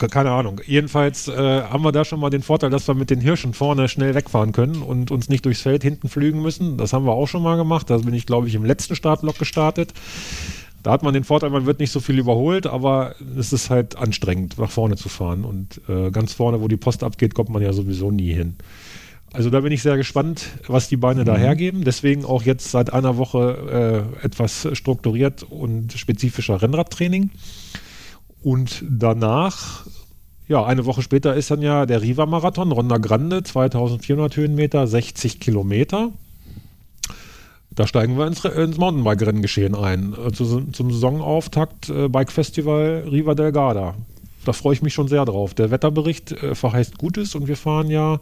keine Ahnung. Jedenfalls äh, haben wir da schon mal den Vorteil, dass wir mit den Hirschen vorne schnell wegfahren können und uns nicht durchs Feld hinten flügen müssen. Das haben wir auch schon mal gemacht. Da bin ich, glaube ich, im letzten Startblock gestartet. Da hat man den Vorteil, man wird nicht so viel überholt, aber es ist halt anstrengend, nach vorne zu fahren. Und äh, ganz vorne, wo die Post abgeht, kommt man ja sowieso nie hin. Also da bin ich sehr gespannt, was die Beine mhm. da hergeben. Deswegen auch jetzt seit einer Woche äh, etwas strukturiert und spezifischer Rennradtraining. Und danach, ja, eine Woche später ist dann ja der Riva-Marathon, Ronda Grande, 2400 Höhenmeter, 60 Kilometer. Da steigen wir ins, ins Mountainbike-Renngeschehen ein. Äh, zu, zum Saisonauftakt äh, Bike Festival Riva del Garda. Da freue ich mich schon sehr drauf. Der Wetterbericht äh, verheißt Gutes und wir fahren ja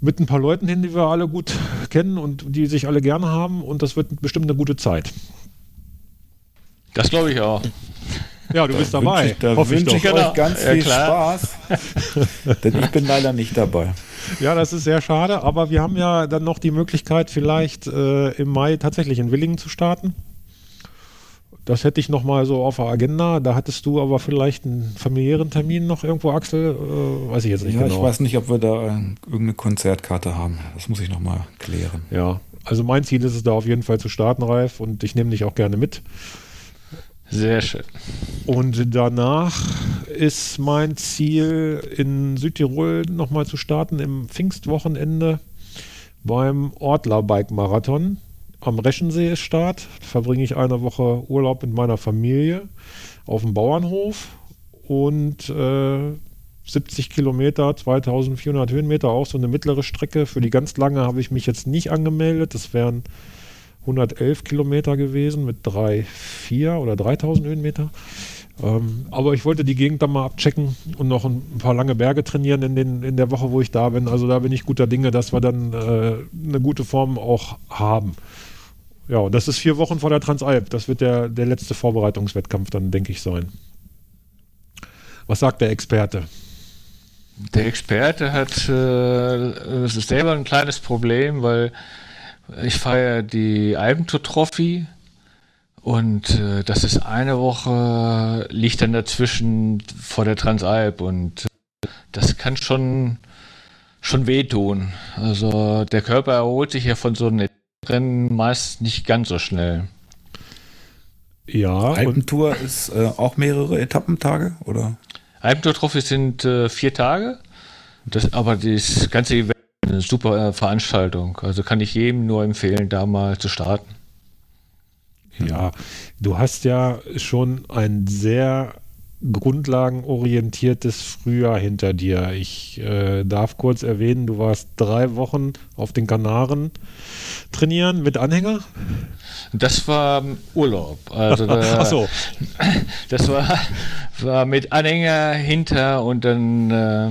mit ein paar Leuten hin, die wir alle gut kennen und die sich alle gerne haben und das wird bestimmt eine gute Zeit. Das glaube ich auch. Ja, du da bist dabei. Ich, da wünsche ich, ich euch ganz ja, viel Spaß. denn ich bin leider nicht dabei. Ja, das ist sehr schade, aber wir haben ja dann noch die Möglichkeit, vielleicht äh, im Mai tatsächlich in Willingen zu starten. Das hätte ich noch mal so auf der Agenda. Da hattest du aber vielleicht einen familiären Termin noch irgendwo, Axel. Äh, weiß ich jetzt nicht ja, genau. Ich weiß nicht, ob wir da äh, irgendeine Konzertkarte haben. Das muss ich noch mal klären. Ja, also mein Ziel ist es da auf jeden Fall zu starten, Ralf. Und ich nehme dich auch gerne mit. Sehr schön. Und danach ist mein Ziel, in Südtirol nochmal zu starten im Pfingstwochenende beim Ortler Bike Marathon am Reschensee ist Start. Verbringe ich eine Woche Urlaub mit meiner Familie auf dem Bauernhof und äh, 70 Kilometer, 2400 Höhenmeter, auch so eine mittlere Strecke. Für die ganz lange habe ich mich jetzt nicht angemeldet. Das wären 111 Kilometer gewesen mit 3, 4 oder 3000 Höhenmeter. Ähm, aber ich wollte die Gegend dann mal abchecken und noch ein paar lange Berge trainieren in, den, in der Woche, wo ich da bin. Also da bin ich guter Dinge, dass wir dann äh, eine gute Form auch haben. Ja, und das ist vier Wochen vor der Transalp. Das wird der, der letzte Vorbereitungswettkampf dann, denke ich, sein. Was sagt der Experte? Der Experte hat äh, selber ein kleines Problem, weil ich feiere die Alpentour-Trophy und äh, das ist eine Woche, liegt dann dazwischen vor der Transalp und äh, das kann schon, schon wehtun. Also der Körper erholt sich ja von so einem Rennen meist nicht ganz so schnell. Ja. Alpentour ist äh, auch mehrere Etappentage, oder? Alpentour-Trophy sind äh, vier Tage. Das, aber das ganze Event eine super äh, Veranstaltung. Also kann ich jedem nur empfehlen, da mal zu starten. Ja, du hast ja schon ein sehr grundlagenorientiertes Frühjahr hinter dir. Ich äh, darf kurz erwähnen, du warst drei Wochen auf den Kanaren trainieren mit Anhänger? Das war Urlaub. Also da, Ach so. Das war, war mit Anhänger hinter und dann äh,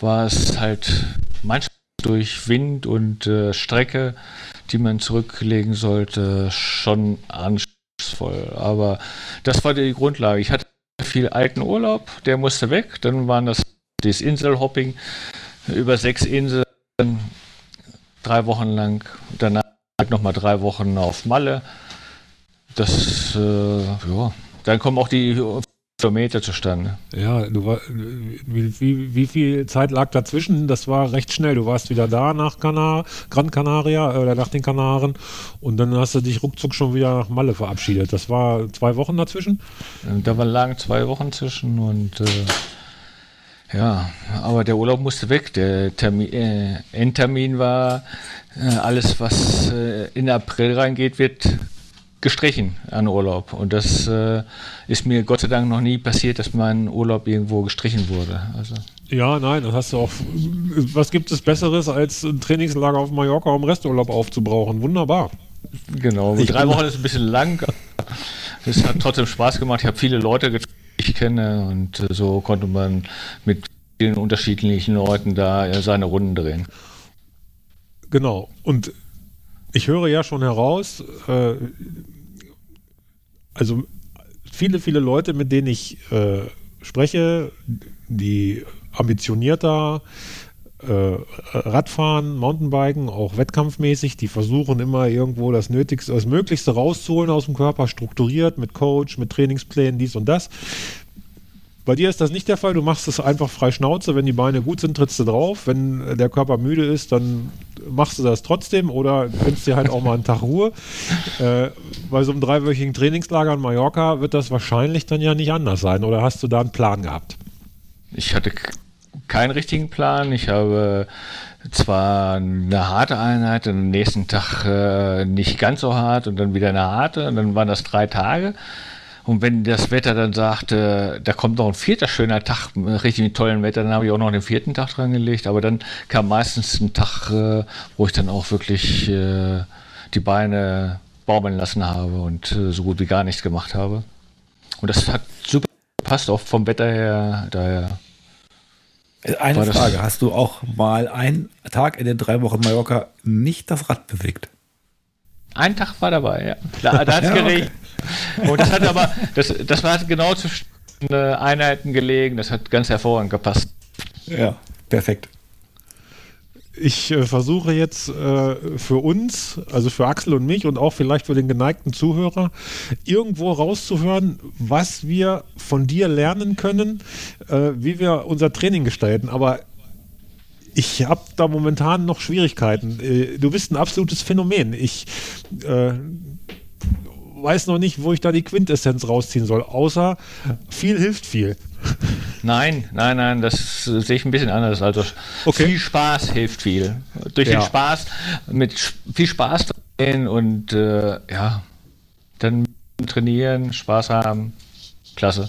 war es halt manchmal durch Wind und äh, Strecke, die man zurücklegen sollte, schon anspruchsvoll. Aber das war die Grundlage. Ich hatte viel alten Urlaub, der musste weg. Dann waren das das Inselhopping über sechs Inseln, drei Wochen lang. Danach nochmal drei Wochen auf Malle. Das, äh, ja, dann kommen auch die Kilometer zustande. Ja, du war, wie, wie, wie, viel Zeit lag dazwischen? Das war recht schnell. Du warst wieder da nach Kanar, Gran Canaria oder nach den Kanaren und dann hast du dich ruckzuck schon wieder nach Malle verabschiedet. Das war zwei Wochen dazwischen? Da waren lagen zwei Wochen zwischen und äh, ja, aber der Urlaub musste weg. Der Termin, äh, Endtermin war äh, alles, was äh, in April reingeht, wird gestrichen an Urlaub. Und das äh, ist mir Gott sei Dank noch nie passiert, dass mein Urlaub irgendwo gestrichen wurde. Also. Ja, nein, das hast du auch. Was gibt es Besseres, als ein Trainingslager auf Mallorca, um Resturlaub aufzubrauchen? Wunderbar. Genau, ich drei Wochen ist ein bisschen lang. Es hat trotzdem Spaß gemacht. Ich habe viele Leute getroffen, die ich kenne und äh, so konnte man mit vielen unterschiedlichen Leuten da seine Runden drehen. Genau. Und ich höre ja schon heraus, äh, also viele, viele Leute, mit denen ich äh, spreche, die ambitionierter äh, Radfahren, Mountainbiken, auch wettkampfmäßig, die versuchen immer irgendwo das Nötigste, das Möglichste rauszuholen aus dem Körper, strukturiert mit Coach, mit Trainingsplänen, dies und das. Bei dir ist das nicht der Fall. Du machst es einfach frei Schnauze. Wenn die Beine gut sind, trittst du drauf. Wenn der Körper müde ist, dann machst du das trotzdem oder nimmst dir halt auch mal einen Tag Ruhe. Äh, bei so einem dreiwöchigen Trainingslager in Mallorca wird das wahrscheinlich dann ja nicht anders sein. Oder hast du da einen Plan gehabt? Ich hatte keinen richtigen Plan. Ich habe zwar eine harte Einheit, am nächsten Tag äh, nicht ganz so hart und dann wieder eine harte und dann waren das drei Tage. Und wenn das Wetter dann sagte, da kommt noch ein vierter schöner Tag, richtig mit tollem Wetter, dann habe ich auch noch den vierten Tag dran gelegt. Aber dann kam meistens ein Tag, äh, wo ich dann auch wirklich äh, die Beine baumeln lassen habe und äh, so gut wie gar nichts gemacht habe. Und das hat super passt auch vom Wetter her. Daher eine Frage, hast du auch mal einen Tag in den drei Wochen Mallorca nicht das Rad bewegt? Ein Tag war dabei, ja. Da, da hat es ja, geregnet. Und das hat aber, das, das war genau zwischen äh, Einheiten gelegen, das hat ganz hervorragend gepasst. Ja, perfekt ich äh, versuche jetzt äh, für uns, also für Axel und mich und auch vielleicht für den geneigten Zuhörer, irgendwo rauszuhören, was wir von dir lernen können, äh, wie wir unser Training gestalten. Aber ich habe da momentan noch Schwierigkeiten. Äh, du bist ein absolutes Phänomen. Ich äh, weiß noch nicht, wo ich da die Quintessenz rausziehen soll, außer viel hilft viel. Nein, nein, nein, das sehe ich ein bisschen anders. Also okay. viel Spaß hilft viel. Durch ja. den Spaß, mit viel Spaß und äh, ja, dann trainieren, Spaß haben, klasse.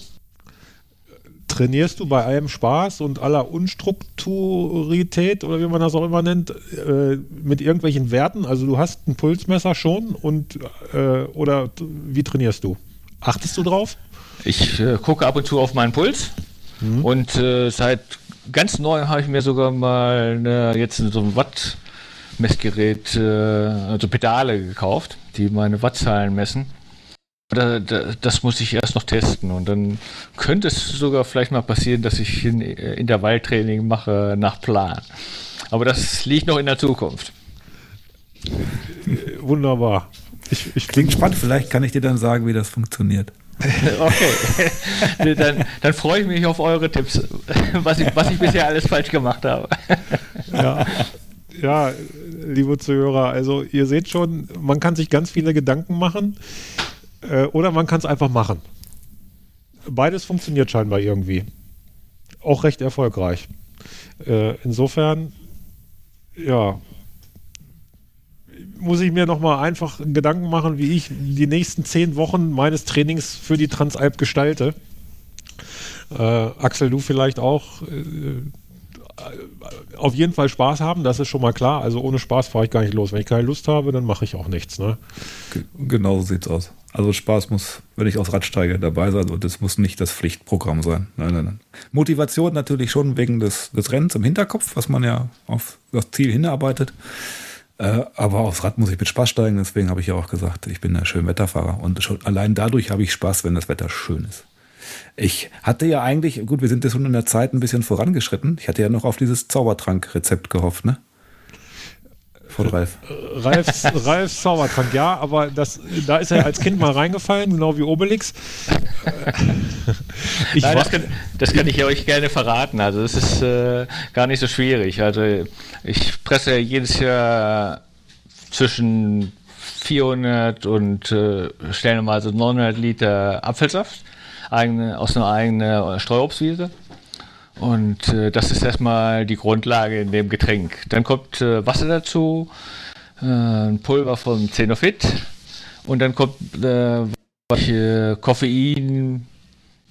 Trainierst du bei allem Spaß und aller Unstrukturität oder wie man das auch immer nennt, äh, mit irgendwelchen Werten? Also du hast ein Pulsmesser schon und äh, oder wie trainierst du? Achtest du drauf? Ich äh, gucke ab und zu auf meinen Puls mhm. und äh, seit ganz neu habe ich mir sogar mal eine, jetzt so ein Watt-Messgerät, äh, also Pedale gekauft, die meine Wattzahlen messen. Da, da, das muss ich erst noch testen und dann könnte es sogar vielleicht mal passieren, dass ich in, Intervalltraining mache nach Plan. Aber das liegt noch in der Zukunft. Wunderbar. Ich, ich Klingt spannend, vielleicht kann ich dir dann sagen, wie das funktioniert. okay, dann, dann, freue ich mich auf eure Tipps, was ich, was ich bisher alles falsch gemacht habe. ja. ja, liebe Zuhörer, also ihr seht schon, man kann sich ganz viele Gedanken machen äh, oder man kann es einfach machen. Beides funktioniert scheinbar irgendwie. Auch recht erfolgreich. Äh, insofern, ja, muss ich mir nochmal einfach Gedanken machen, wie ich die nächsten zehn Wochen meines Trainings für die Transalp gestalte. Äh, Axel, du vielleicht auch. Äh, auf jeden Fall Spaß haben, das ist schon mal klar. Also ohne Spaß fahre ich gar nicht los. Wenn ich keine Lust habe, dann mache ich auch nichts. Ne? Genau so sieht's aus. Also Spaß muss, wenn ich aufs Rad steige, dabei sein und es muss nicht das Pflichtprogramm sein. Nein, nein, nein. Motivation natürlich schon wegen des, des Rennens im Hinterkopf, was man ja auf das Ziel hinarbeitet. Äh, aber aufs Rad muss ich mit Spaß steigen, deswegen habe ich ja auch gesagt, ich bin ein schön Wetterfahrer. Und schon allein dadurch habe ich Spaß, wenn das Wetter schön ist. Ich hatte ja eigentlich, gut, wir sind jetzt schon in der Zeit ein bisschen vorangeschritten. Ich hatte ja noch auf dieses Zaubertrank-Rezept gehofft, ne? Von Ralf. Ralfs, Ralfs Zaubertrank, ja, aber das, da ist er als Kind mal reingefallen, genau wie Obelix. ich Nein, das, kann, das, kann, ich euch gerne verraten. Also, es ist äh, gar nicht so schwierig. Also, ich presse jedes Jahr zwischen 400 und äh, stellenweise 900 Liter Apfelsaft eigene, aus einer eigenen Streuobstwiese. Und äh, das ist erstmal die Grundlage in dem Getränk. Dann kommt äh, Wasser dazu, äh, ein Pulver von Zenofit und dann kommt äh, Koffein,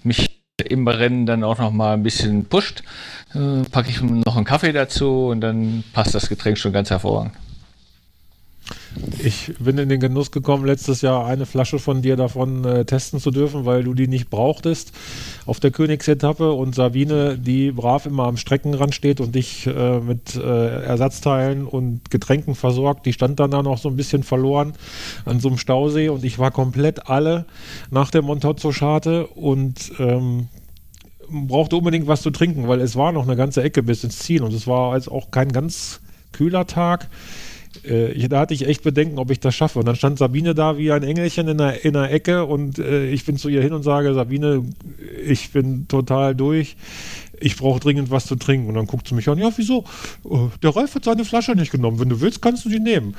mich im Rennen dann auch noch mal ein bisschen pusht. Äh, packe ich noch einen Kaffee dazu und dann passt das Getränk schon ganz hervorragend. Ich bin in den Genuss gekommen, letztes Jahr eine Flasche von dir davon äh, testen zu dürfen, weil du die nicht brauchtest. Auf der Königsetappe und Sabine, die brav immer am Streckenrand steht und dich äh, mit äh, Ersatzteilen und Getränken versorgt, die stand dann da noch so ein bisschen verloren an so einem Stausee und ich war komplett alle nach der Montozzo-Scharte und ähm, brauchte unbedingt was zu trinken, weil es war noch eine ganze Ecke bis ins Ziel und es war jetzt auch kein ganz kühler Tag äh, da hatte ich echt Bedenken, ob ich das schaffe. Und dann stand Sabine da wie ein Engelchen in der, in der Ecke und äh, ich bin zu ihr hin und sage, Sabine, ich bin total durch. Ich brauche dringend was zu trinken. Und dann guckt sie mich an, ja, wieso? Äh, der Ralf hat seine Flasche nicht genommen. Wenn du willst, kannst du die nehmen.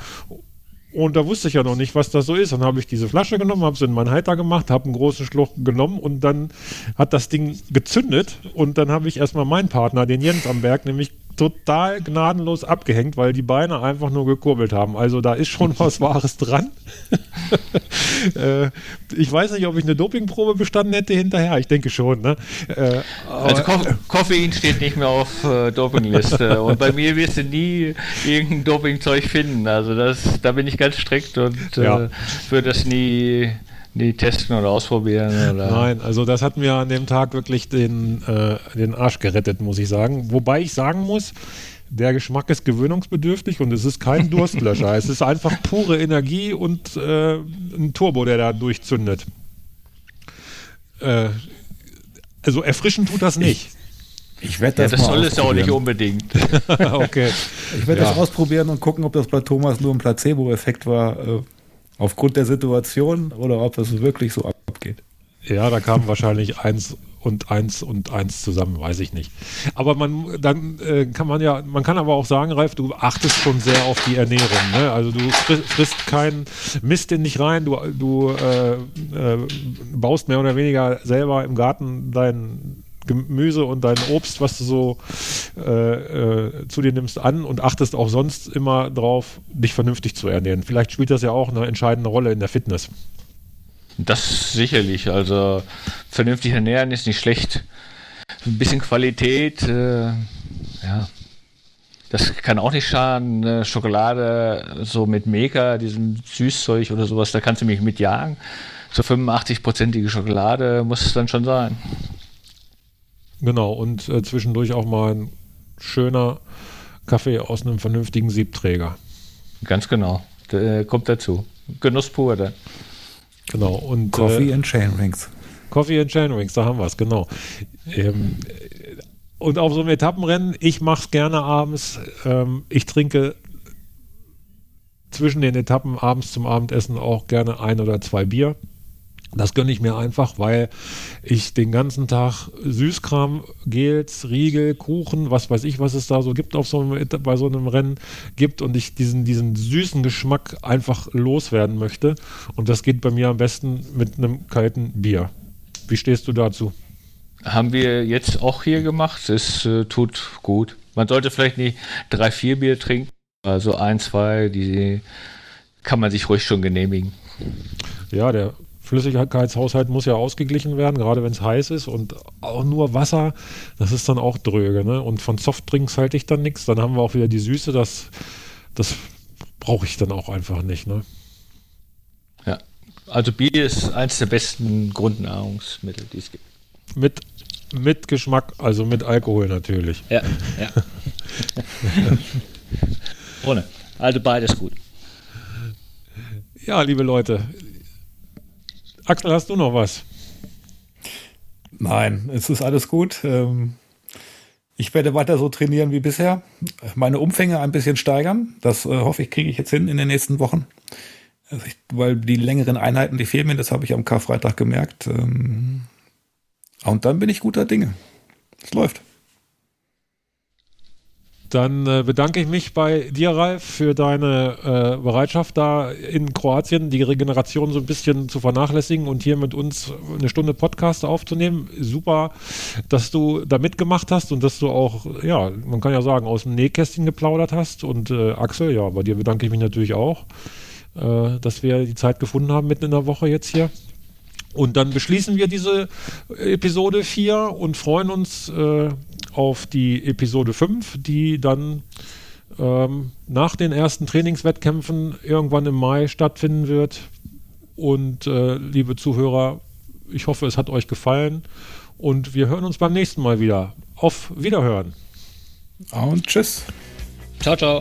Und da wusste ich ja noch nicht, was das so ist. Dann habe ich diese Flasche genommen, habe sie in meinen Halter gemacht, habe einen großen Schluck genommen und dann hat das Ding gezündet. Und dann habe ich erstmal meinen Partner, den Jens am Berg, nämlich total gnadenlos abgehängt, weil die Beine einfach nur gekurbelt haben. Also da ist schon was Wahres dran. äh, ich weiß nicht, ob ich eine Dopingprobe bestanden hätte hinterher. Ich denke schon. Ne? Äh, also Ko Koffein steht nicht mehr auf äh, Dopingliste. und bei mir wirst du nie irgendein Dopingzeug finden. Also das, da bin ich ganz strikt und ja. Äh, würde das nie nie testen oder ausprobieren? Oder? Nein, also das hat mir an dem Tag wirklich den, äh, den Arsch gerettet, muss ich sagen. Wobei ich sagen muss, der Geschmack ist gewöhnungsbedürftig und es ist kein Durstlöscher. es ist einfach pure Energie und äh, ein Turbo, der da durchzündet. Äh, also erfrischen tut das nicht. Ich, ich werde das, ja, das soll es auch nicht unbedingt. okay. Ich werde ja. das ausprobieren und gucken, ob das bei Thomas nur ein Placebo-Effekt war. Aufgrund der Situation oder ob es wirklich so abgeht. Ja, da kamen wahrscheinlich eins und eins und eins zusammen, weiß ich nicht. Aber man, dann äh, kann man ja, man kann aber auch sagen, Ralf, du achtest schon sehr auf die Ernährung. Ne? Also du frisst, frisst keinen Mist in dich rein, du, du äh, äh, baust mehr oder weniger selber im Garten dein Gemüse und dein Obst, was du so äh, äh, zu dir nimmst, an und achtest auch sonst immer drauf, dich vernünftig zu ernähren. Vielleicht spielt das ja auch eine entscheidende Rolle in der Fitness. Das sicherlich. Also vernünftig ernähren ist nicht schlecht. Ein bisschen Qualität, äh, ja. Das kann auch nicht schaden. Eine Schokolade so mit Mega, diesem Süßzeug oder sowas, da kannst du mich mitjagen. So 85-prozentige Schokolade muss es dann schon sein. Genau, und äh, zwischendurch auch mal ein schöner Kaffee aus einem vernünftigen Siebträger. Ganz genau, Der, äh, kommt dazu. Genuss pur dann. Genau. Und, Coffee äh, and Chain Rings. Coffee and Chain Rings, da haben wir es, genau. Ähm, und auf so einem Etappenrennen, ich mache es gerne abends. Ähm, ich trinke zwischen den Etappen abends zum Abendessen auch gerne ein oder zwei Bier. Das gönne ich mir einfach, weil ich den ganzen Tag Süßkram, Gels, Riegel, Kuchen, was weiß ich, was es da so gibt auf so einem, bei so einem Rennen gibt und ich diesen, diesen süßen Geschmack einfach loswerden möchte. Und das geht bei mir am besten mit einem kalten Bier. Wie stehst du dazu? Haben wir jetzt auch hier gemacht. Es äh, tut gut. Man sollte vielleicht nicht drei, vier Bier trinken. Also ein, zwei, die kann man sich ruhig schon genehmigen. Ja, der Flüssigkeitshaushalt muss ja ausgeglichen werden, gerade wenn es heiß ist und auch nur Wasser, das ist dann auch dröge. Ne? Und von Softdrinks halte ich dann nichts. Dann haben wir auch wieder die Süße, das, das brauche ich dann auch einfach nicht. Ne? Ja, also Bier ist eines der besten Grundnahrungsmittel, die es gibt. Mit, mit Geschmack, also mit Alkohol natürlich. Ja, ja. Ohne. Also beides gut. Ja, liebe Leute, Axel, hast du noch was? Nein, es ist alles gut. Ähm, ich werde weiter so trainieren wie bisher. Meine Umfänge ein bisschen steigern. Das äh, hoffe ich, kriege ich jetzt hin in den nächsten Wochen. Also weil die längeren Einheiten, die fehlen mir, das habe ich am Karfreitag gemerkt. Ähm, und dann bin ich guter Dinge. Es läuft. Dann äh, bedanke ich mich bei dir, Ralf, für deine äh, Bereitschaft, da in Kroatien die Regeneration so ein bisschen zu vernachlässigen und hier mit uns eine Stunde Podcast aufzunehmen. Super, dass du da mitgemacht hast und dass du auch, ja, man kann ja sagen, aus dem Nähkästchen geplaudert hast. Und äh, Axel, ja, bei dir bedanke ich mich natürlich auch, äh, dass wir die Zeit gefunden haben, mitten in der Woche jetzt hier. Und dann beschließen wir diese Episode 4 und freuen uns äh, auf die Episode 5, die dann ähm, nach den ersten Trainingswettkämpfen irgendwann im Mai stattfinden wird. Und äh, liebe Zuhörer, ich hoffe, es hat euch gefallen und wir hören uns beim nächsten Mal wieder. Auf Wiederhören. Und tschüss. Ciao, ciao.